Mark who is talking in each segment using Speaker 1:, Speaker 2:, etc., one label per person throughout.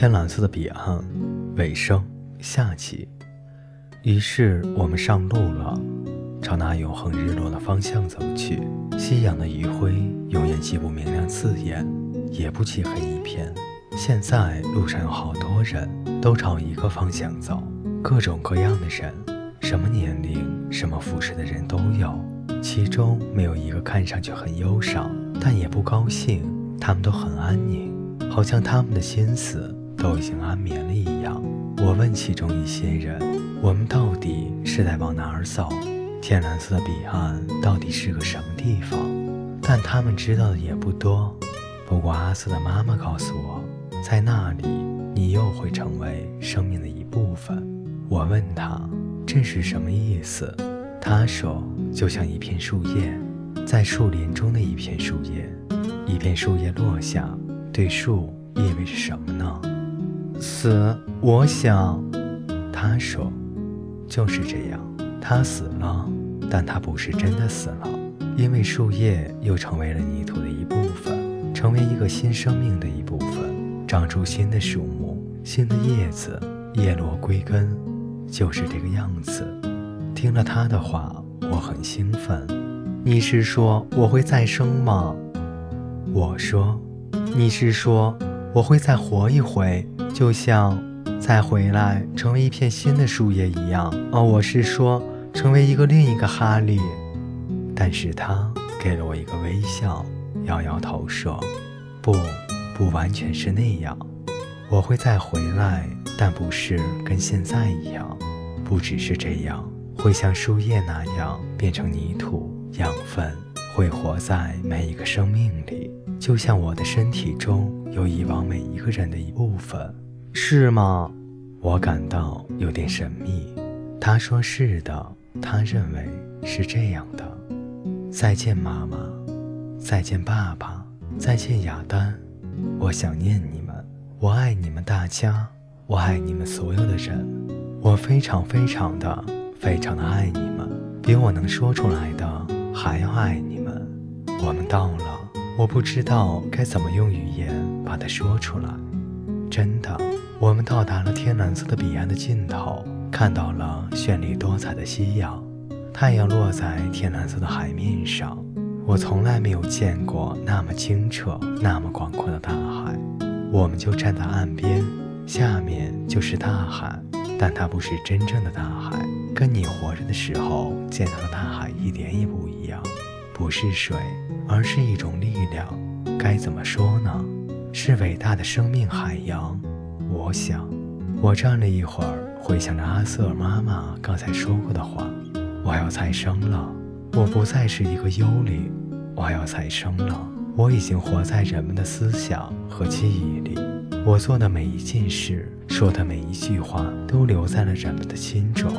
Speaker 1: 天蓝色的彼岸，尾声下起。于是我们上路了，朝那永恒日落的方向走去。夕阳的余晖永远既不明亮刺眼，也不漆黑一片。现在路上有好多人，都朝一个方向走，各种各样的人，什么年龄、什么服饰的人都有。其中没有一个看上去很忧伤，但也不高兴。他们都很安宁，好像他们的心思都已经安眠了一样。我问其中一些人：“我们到底是在往哪儿走？天蓝色的彼岸到底是个什么地方？”但他们知道的也不多。不过阿瑟的妈妈告诉我，在那里你又会成为生命的一部分。我问他这是什么意思，他说。就像一片树叶，在树林中的一片树叶，一片树叶落下，对树意味着什么呢？死。我想，他说，就是这样。他死了，但他不是真的死了，因为树叶又成为了泥土的一部分，成为一个新生命的一部分，长出新的树木，新的叶子，叶落归根，就是这个样子。听了他的话。我很兴奋，你是说我会再生吗？我说，你是说我会再活一回，就像再回来成为一片新的树叶一样？哦，我是说成为一个另一个哈利。但是他给了我一个微笑，摇摇头说：“不，不完全是那样。我会再回来，但不是跟现在一样，不只是这样。”会像树叶那样变成泥土养分，会活在每一个生命里，就像我的身体中有以往每一个人的一部分，是吗？我感到有点神秘。他说是的，他认为是这样的。再见，妈妈。再见，爸爸。再见，亚丹。我想念你们，我爱你们大家，我爱你们所有的人，我非常非常的。非常的爱你们，比我能说出来的还要爱你。我们到了，我不知道该怎么用语言把它说出来。真的，我们到达了天蓝色的彼岸的尽头，看到了绚丽多彩的夕阳，太阳落在天蓝色的海面上。我从来没有见过那么清澈、那么广阔的大海。我们就站在岸边，下面就是大海，但它不是真正的大海。跟你活着的时候见到的大海一点也不一样，不是水，而是一种力量。该怎么说呢？是伟大的生命海洋。我想，我站了一会儿，回想着阿瑟尔妈妈刚才说过的话：我要再生了，我不再是一个幽灵。我要再生了，我已经活在人们的思想和记忆里。我做的每一件事，说的每一句话，都留在了人们的心中。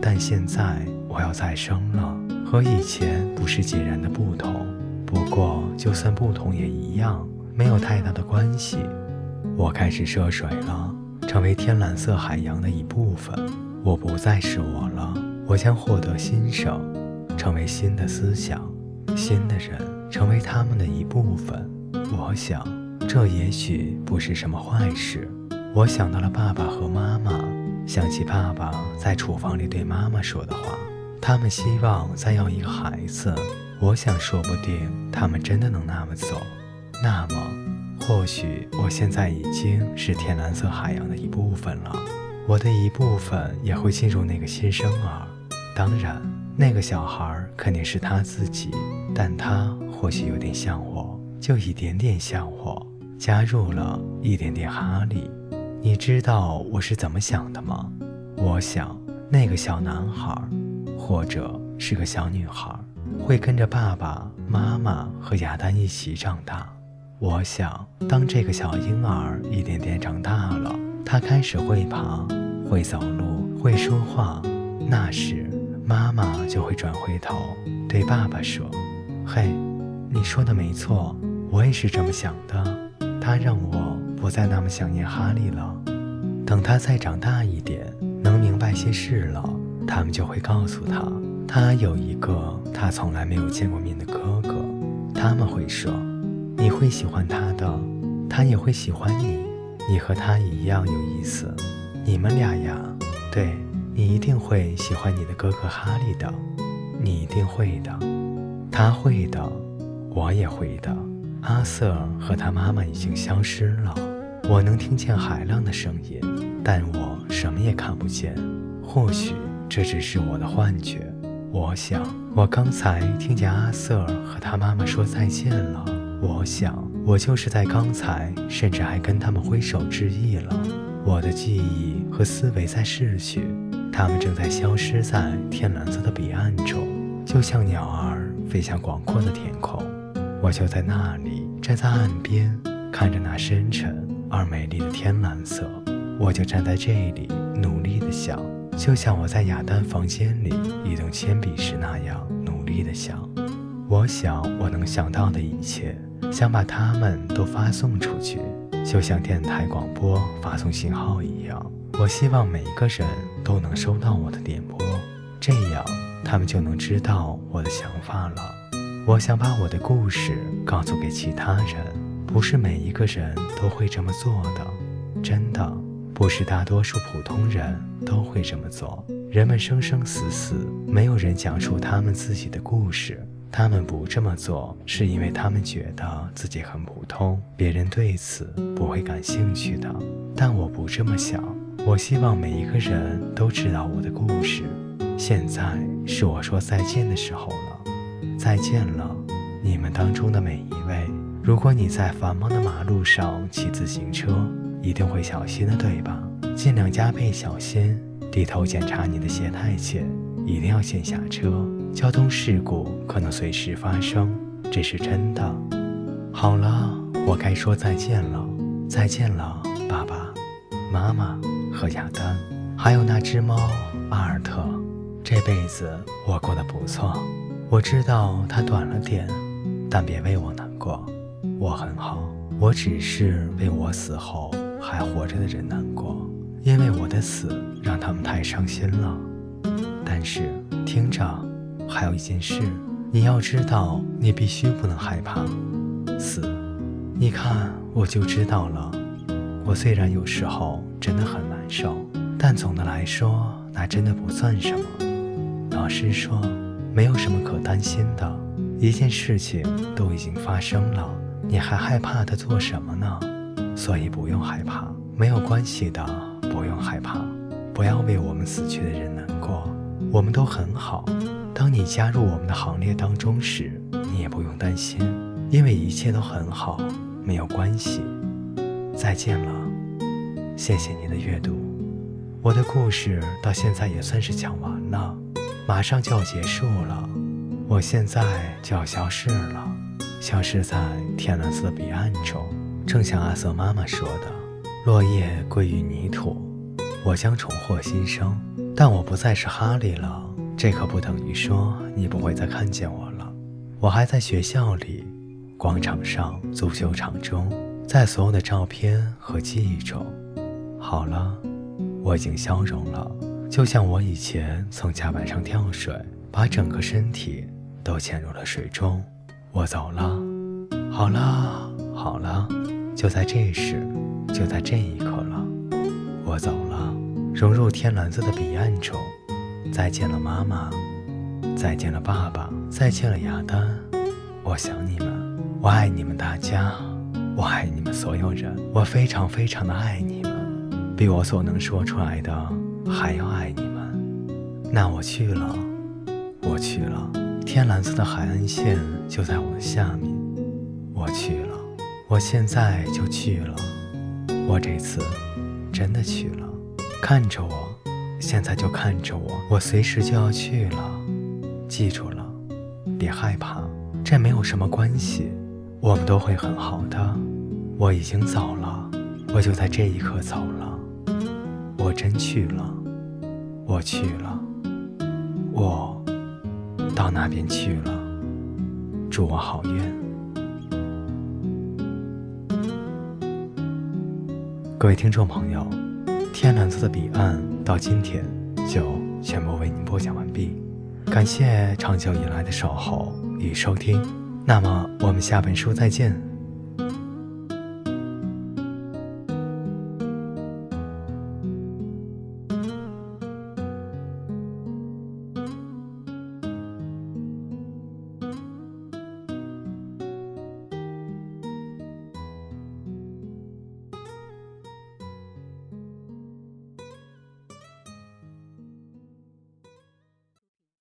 Speaker 1: 但现在我要再生了，和以前不是截然的不同。不过就算不同也一样，没有太大的关系。我开始涉水了，成为天蓝色海洋的一部分。我不再是我了，我将获得新生，成为新的思想，新的人，成为他们的一部分。我想，这也许不是什么坏事。我想到了爸爸和妈妈。想起爸爸在厨房里对妈妈说的话，他们希望再要一个孩子。我想，说不定他们真的能那么走。那么，或许我现在已经是天蓝色海洋的一部分了。我的一部分也会进入那个新生儿。当然，那个小孩肯定是他自己，但他或许有点像我，就一点点像我，加入了一点点哈利。你知道我是怎么想的吗？我想那个小男孩，或者是个小女孩，会跟着爸爸妈妈和亚丹一起长大。我想，当这个小婴儿一点点长大了，他开始会爬、会走路、会说话，那时妈妈就会转回头对爸爸说：“嘿，你说的没错，我也是这么想的。”他让我。不再那么想念哈利了。等他再长大一点，能明白些事了，他们就会告诉他，他有一个他从来没有见过面的哥哥。他们会说，你会喜欢他的，他也会喜欢你。你和他一样有意思。你们俩呀，对你一定会喜欢你的哥哥哈利的，你一定会的，他会的，我也会的。阿瑟和他妈妈已经消失了，我能听见海浪的声音，但我什么也看不见。或许这只是我的幻觉。我想，我刚才听见阿瑟和他妈妈说再见了。我想，我就是在刚才，甚至还跟他们挥手致意了。我的记忆和思维在逝去，他们正在消失在天蓝色的彼岸中，就像鸟儿飞向广阔的天空。我就在那里，站在岸边，看着那深沉而美丽的天蓝色。我就站在这里，努力地想。就像我在雅丹房间里移动铅笔时那样努力地想，我想我能想到的一切，想把它们都发送出去，就像电台广播发送信号一样。我希望每一个人都能收到我的电波，这样他们就能知道我的想法了。我想把我的故事告诉给其他人，不是每一个人都会这么做的，真的。不是大多数普通人都会这么做。人们生生死死，没有人讲述他们自己的故事。他们不这么做，是因为他们觉得自己很普通，别人对此不会感兴趣的。但我不这么想。我希望每一个人都知道我的故事。现在是我说再见的时候了，再见了，你们当中的每一位。如果你在繁忙的马路上骑自行车。一定会小心的，对吧？尽量加倍小心，低头检查你的鞋太前，一定要先下车。交通事故可能随时发生，这是真的。好了，我该说再见了，再见了，爸爸妈妈和亚丹，还有那只猫阿尔特。这辈子我过得不错，我知道它短了点，但别为我难过，我很好。我只是为我死后。还活着的人难过，因为我的死让他们太伤心了。但是听着，还有一件事，你要知道，你必须不能害怕死。你看，我就知道了。我虽然有时候真的很难受，但总的来说，那真的不算什么。老师说，没有什么可担心的，一件事情都已经发生了，你还害怕它做什么呢？所以不用害怕，没有关系的，不用害怕，不要为我们死去的人难过，我们都很好。当你加入我们的行列当中时，你也不用担心，因为一切都很好，没有关系。再见了，谢谢你的阅读，我的故事到现在也算是讲完了，马上就要结束了，我现在就要消失了，消失在天蓝色的彼岸中。正像阿瑟妈妈说的：“落叶归于泥土，我将重获新生。但我不再是哈利了，这可不等于说你不会再看见我了。我还在学校里、广场上、足球场中，在所有的照片和记忆中。好了，我已经消融了，就像我以前从甲板上跳水，把整个身体都潜入了水中。我走了。好了，好了。”就在这时，就在这一刻了，我走了，融入天蓝色的彼岸中。再见了，妈妈；再见了，爸爸；再见了，亚丹。我想你们，我爱你们大家，我爱你们所有人，我非常非常的爱你们，比我所能说出来的还要爱你们。那我去了，我去了，天蓝色的海岸线就在我的下面，我去了。我现在就去了，我这次真的去了。看着我，现在就看着我，我随时就要去了。记住了，别害怕，这没有什么关系，我们都会很好的。我已经走了，我就在这一刻走了。我真去了，我去了，我到那边去了。祝我好运。各位听众朋友，天蓝色的彼岸到今天就全部为您播讲完毕，感谢长久以来的守候与收听。那么我们下本书再见。